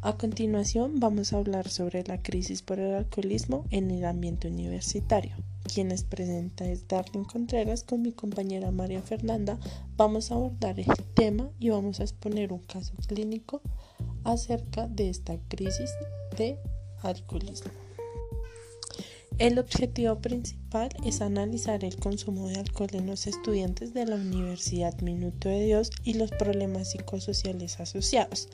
A continuación vamos a hablar sobre la crisis por el alcoholismo en el ambiente universitario. Quienes presenta es Darlene Contreras con mi compañera María Fernanda. Vamos a abordar el tema y vamos a exponer un caso clínico acerca de esta crisis de alcoholismo. El objetivo principal es analizar el consumo de alcohol en los estudiantes de la Universidad Minuto de Dios y los problemas psicosociales asociados,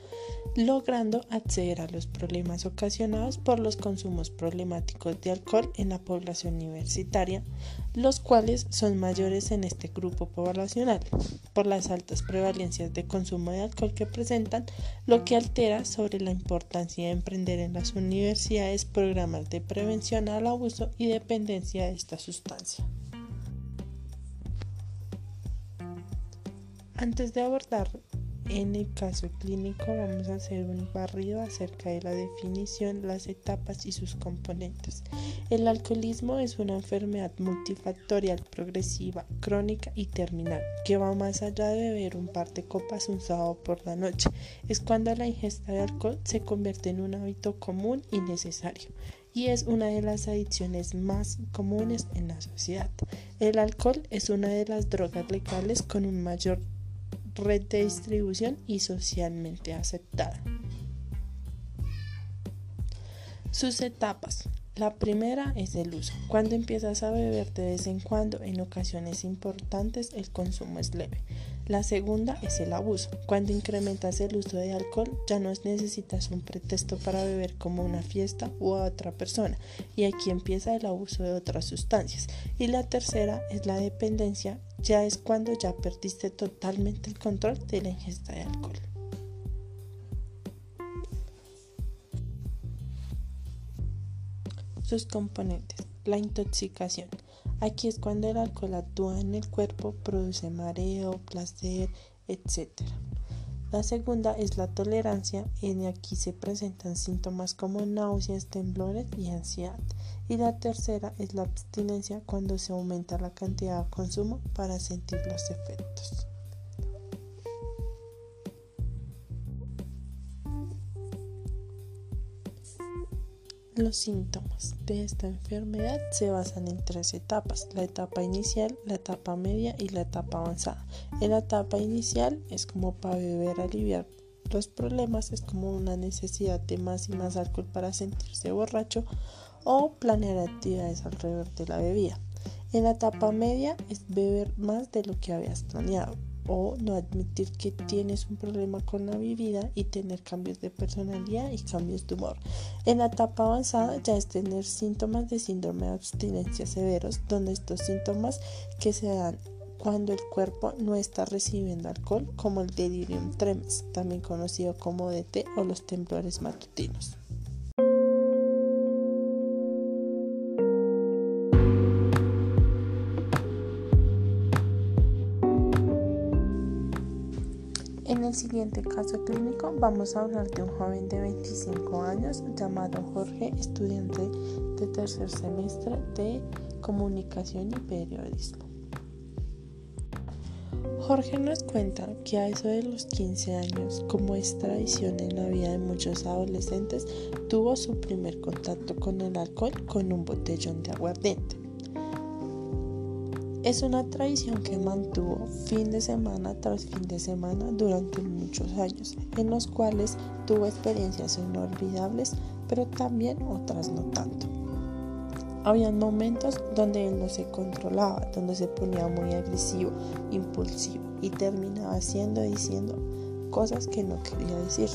logrando acceder a los problemas ocasionados por los consumos problemáticos de alcohol en la población universitaria, los cuales son mayores en este grupo poblacional por las altas prevalencias de consumo de alcohol que presentan, lo que altera sobre la importancia de emprender en las universidades programas de prevención al abuso y dependencia de sustancia. Antes de abordar en el caso clínico vamos a hacer un barrido acerca de la definición, las etapas y sus componentes. El alcoholismo es una enfermedad multifactorial, progresiva, crónica y terminal, que va más allá de beber un par de copas un sábado por la noche. Es cuando la ingesta de alcohol se convierte en un hábito común y necesario y es una de las adicciones más comunes en la sociedad. El alcohol es una de las drogas legales con un mayor red de distribución y socialmente aceptada. Sus etapas. La primera es el uso. Cuando empiezas a beber de vez en cuando, en ocasiones importantes, el consumo es leve. La segunda es el abuso. Cuando incrementas el uso de alcohol, ya no necesitas un pretexto para beber como una fiesta u a otra persona. Y aquí empieza el abuso de otras sustancias. Y la tercera es la dependencia. Ya es cuando ya perdiste totalmente el control de la ingesta de alcohol. Sus componentes. La intoxicación. Aquí es cuando el alcohol actúa en el cuerpo, produce mareo, placer, etc. La segunda es la tolerancia, en aquí se presentan síntomas como náuseas, temblores y ansiedad. Y la tercera es la abstinencia cuando se aumenta la cantidad de consumo para sentir los efectos. Los síntomas de esta enfermedad se basan en tres etapas, la etapa inicial, la etapa media y la etapa avanzada. En la etapa inicial es como para beber, aliviar los problemas, es como una necesidad de más y más alcohol para sentirse borracho o planear actividades alrededor de la bebida. En la etapa media es beber más de lo que habías planeado o no admitir que tienes un problema con la bebida y tener cambios de personalidad y cambios de humor. En la etapa avanzada ya es tener síntomas de síndrome de abstinencia severos, donde estos síntomas que se dan cuando el cuerpo no está recibiendo alcohol, como el delirium tremens, también conocido como DT o los temblores matutinos. El siguiente caso clínico vamos a hablar de un joven de 25 años llamado Jorge, estudiante de tercer semestre de comunicación y periodismo. Jorge nos cuenta que a eso de los 15 años, como es tradición en la vida de muchos adolescentes, tuvo su primer contacto con el alcohol con un botellón de aguardiente. Es una tradición que mantuvo fin de semana tras fin de semana durante muchos años, en los cuales tuvo experiencias inolvidables, pero también otras no tanto. Había momentos donde él no se controlaba, donde se ponía muy agresivo, impulsivo y terminaba haciendo y diciendo cosas que no quería decir.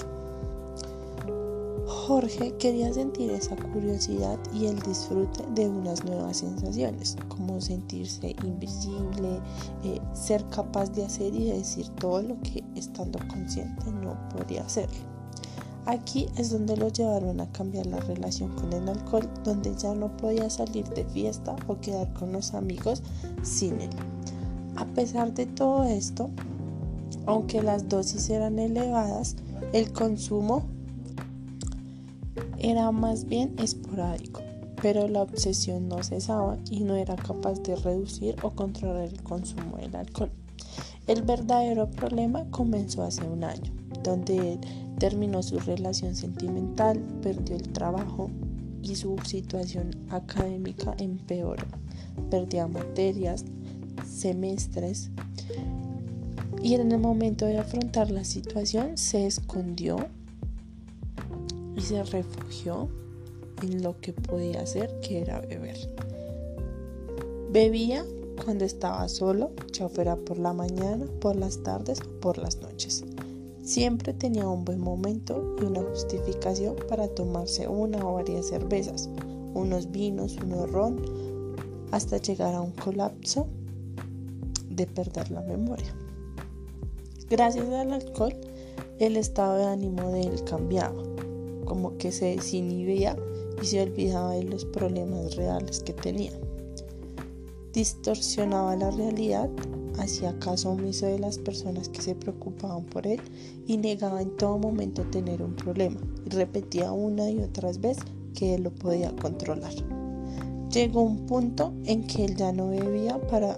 Jorge quería sentir esa curiosidad y el disfrute de unas nuevas sensaciones, como sentirse invisible, eh, ser capaz de hacer y decir todo lo que estando consciente no podía hacer. Aquí es donde lo llevaron a cambiar la relación con el alcohol, donde ya no podía salir de fiesta o quedar con los amigos sin él. A pesar de todo esto, aunque las dosis eran elevadas, el consumo era más bien esporádico, pero la obsesión no cesaba y no era capaz de reducir o controlar el consumo del alcohol. El verdadero problema comenzó hace un año. donde él terminó su relación sentimental, perdió el trabajo y su situación académica empeoró. Perdía materias, semestres y en el momento de afrontar la situación se escondió y se refugió en lo que podía hacer, que era beber. Bebía cuando estaba solo, ya fuera por la mañana, por las tardes o por las noches. Siempre tenía un buen momento y una justificación para tomarse una o varias cervezas, unos vinos, un ron, hasta llegar a un colapso de perder la memoria. Gracias al alcohol, el estado de ánimo de él cambiaba, como que se desinhibía y se olvidaba de los problemas reales que tenía. Distorsionaba la realidad, hacía caso omiso de las personas que se preocupaban por él y negaba en todo momento tener un problema y repetía una y otras veces que él lo podía controlar. Llegó un punto en que él ya no bebía para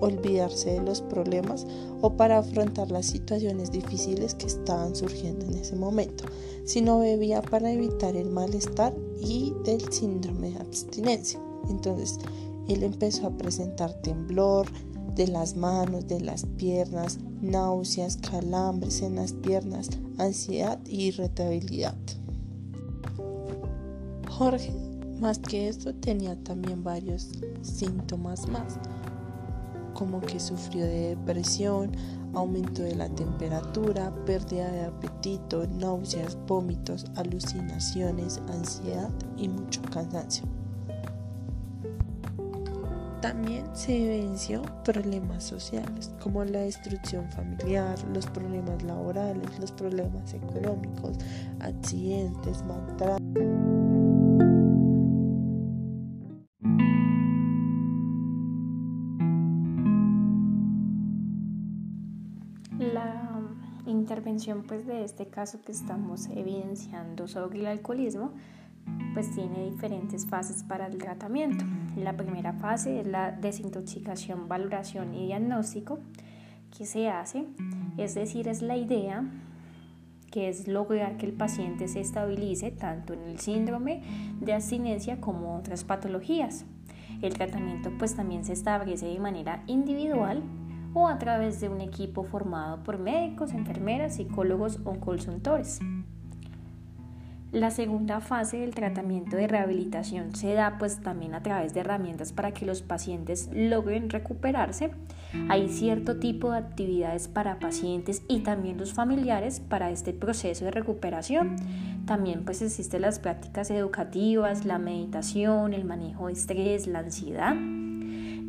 olvidarse de los problemas o para afrontar las situaciones difíciles que estaban surgiendo en ese momento, sino bebía para evitar el malestar y del síndrome de abstinencia. Entonces, él empezó a presentar temblor de las manos, de las piernas, náuseas, calambres en las piernas, ansiedad y irritabilidad. Jorge, más que esto, tenía también varios síntomas más como que sufrió de depresión, aumento de la temperatura, pérdida de apetito, náuseas, vómitos, alucinaciones, ansiedad y mucho cansancio. También se evidenció problemas sociales como la destrucción familiar, los problemas laborales, los problemas económicos, accidentes, maltrato. Intervención pues de este caso que estamos evidenciando sobre el alcoholismo pues tiene diferentes fases para el tratamiento. La primera fase es la desintoxicación, valoración y diagnóstico que se hace, es decir, es la idea que es lograr que el paciente se estabilice tanto en el síndrome de abstinencia como otras patologías. El tratamiento pues también se establece de manera individual o a través de un equipo formado por médicos, enfermeras, psicólogos o consultores. La segunda fase del tratamiento de rehabilitación se da pues también a través de herramientas para que los pacientes logren recuperarse. Hay cierto tipo de actividades para pacientes y también los familiares para este proceso de recuperación. También pues existen las prácticas educativas, la meditación, el manejo de estrés, la ansiedad.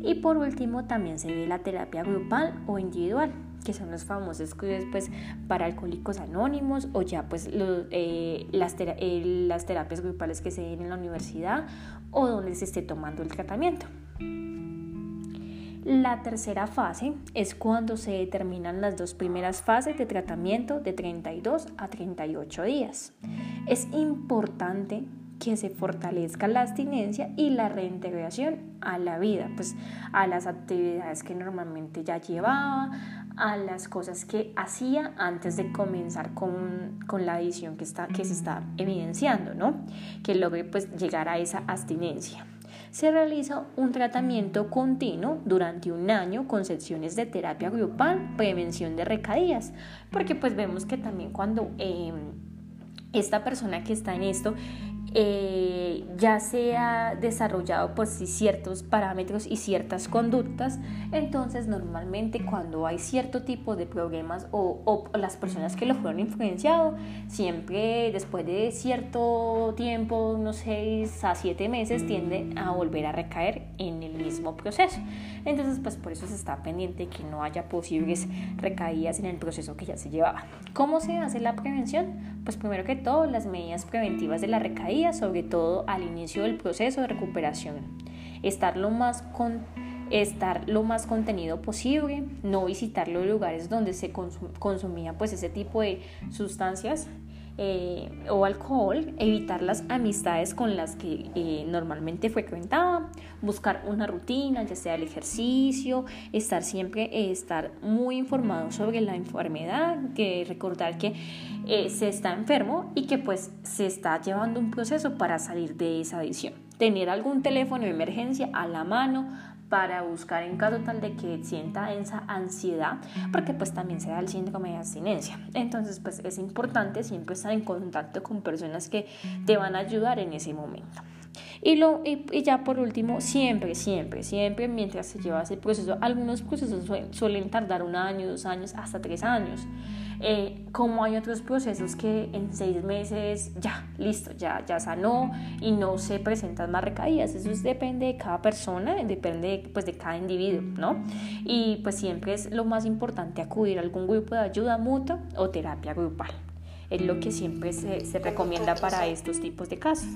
Y por último también se ve la terapia grupal o individual, que son los famosos estudios pues, para alcohólicos anónimos o ya pues eh, las, eh, las terapias grupales que se den en la universidad o donde se esté tomando el tratamiento. La tercera fase es cuando se determinan las dos primeras fases de tratamiento de 32 a 38 días. Es importante que se fortalezca la abstinencia y la reintegración a la vida, pues a las actividades que normalmente ya llevaba, a las cosas que hacía antes de comenzar con, con la adicción que, está, que se está evidenciando, ¿no? Que logre pues llegar a esa abstinencia. Se realiza un tratamiento continuo durante un año con sesiones de terapia grupal, prevención de recaídas, porque pues vemos que también cuando eh, esta persona que está en esto eh, ya se ha desarrollado pues ciertos parámetros y ciertas conductas, entonces normalmente cuando hay cierto tipo de problemas o, o las personas que lo fueron influenciado, siempre después de cierto tiempo, unos 6 a 7 meses, tienden a volver a recaer en el mismo proceso. Entonces pues por eso se está pendiente que no haya posibles recaídas en el proceso que ya se llevaba. ¿Cómo se hace la prevención? Pues primero que todo las medidas preventivas de la recaída sobre todo al inicio del proceso de recuperación. Estar lo más con estar lo más contenido posible, no visitar los lugares donde se consumía pues ese tipo de sustancias eh, o alcohol, evitar las amistades con las que eh, normalmente frecuentaba, buscar una rutina, ya sea el ejercicio, estar siempre, eh, estar muy informado sobre la enfermedad, que recordar que se está enfermo y que pues se está llevando un proceso para salir de esa adicción. Tener algún teléfono de emergencia a la mano para buscar en caso tal de que sienta esa ansiedad, porque pues también se da el síndrome de abstinencia. Entonces pues es importante siempre estar en contacto con personas que te van a ayudar en ese momento. Y, lo, y, ya por último, siempre, siempre, siempre mientras se lleva ese proceso, algunos procesos suelen tardar un año, dos años, hasta tres años. Eh, como hay otros procesos que en seis meses ya, listo, ya, ya sanó y no se presentan más recaídas. Eso depende de cada persona, depende pues, de cada individuo, ¿no? Y pues siempre es lo más importante acudir a algún grupo de ayuda mutua o terapia grupal. Es lo que siempre se, se recomienda para estos tipos de casos.